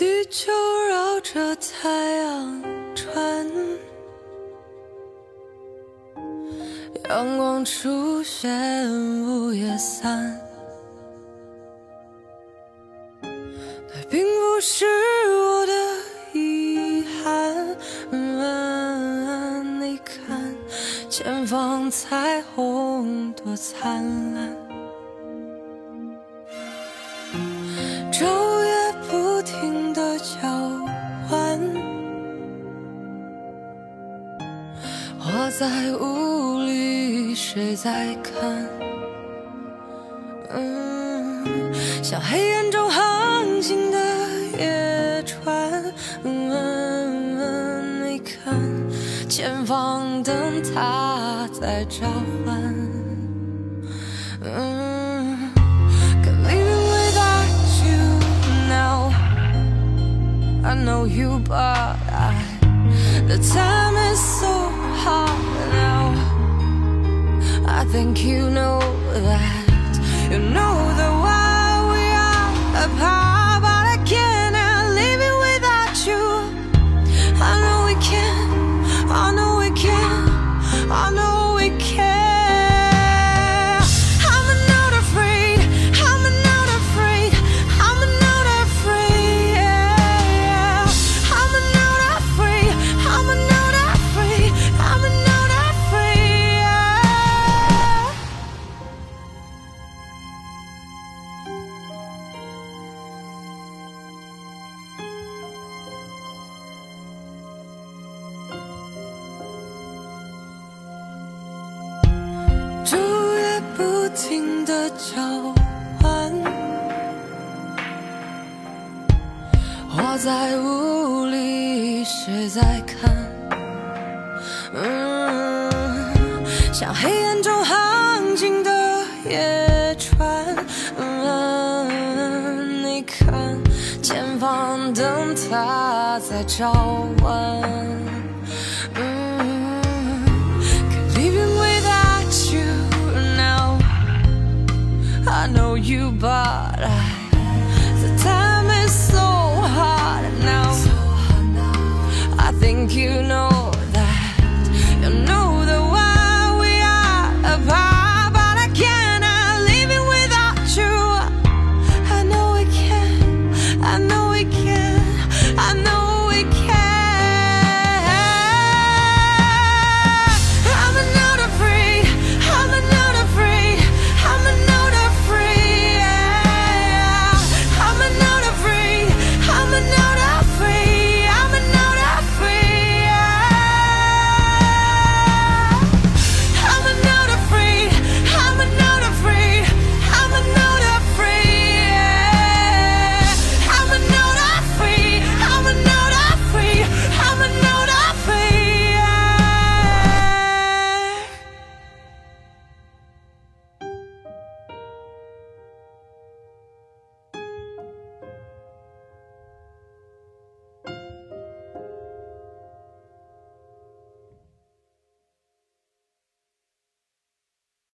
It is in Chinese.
地球绕着太阳转，阳光出现，雾也散。那并不是我的遗憾。你看，前方彩虹多灿烂。在雾里，谁在看？嗯，像黑暗中航行的野船。嗯，你看，前方灯塔在召唤。嗯。Can living without you now. I know you, but I, the time is so think you 昼夜不停的交换，我在雾里，谁在看？嗯，像黑暗中航行的夜在召唤。Mm. Living without you now, I know you, but I, the time is so hard now. I think you know.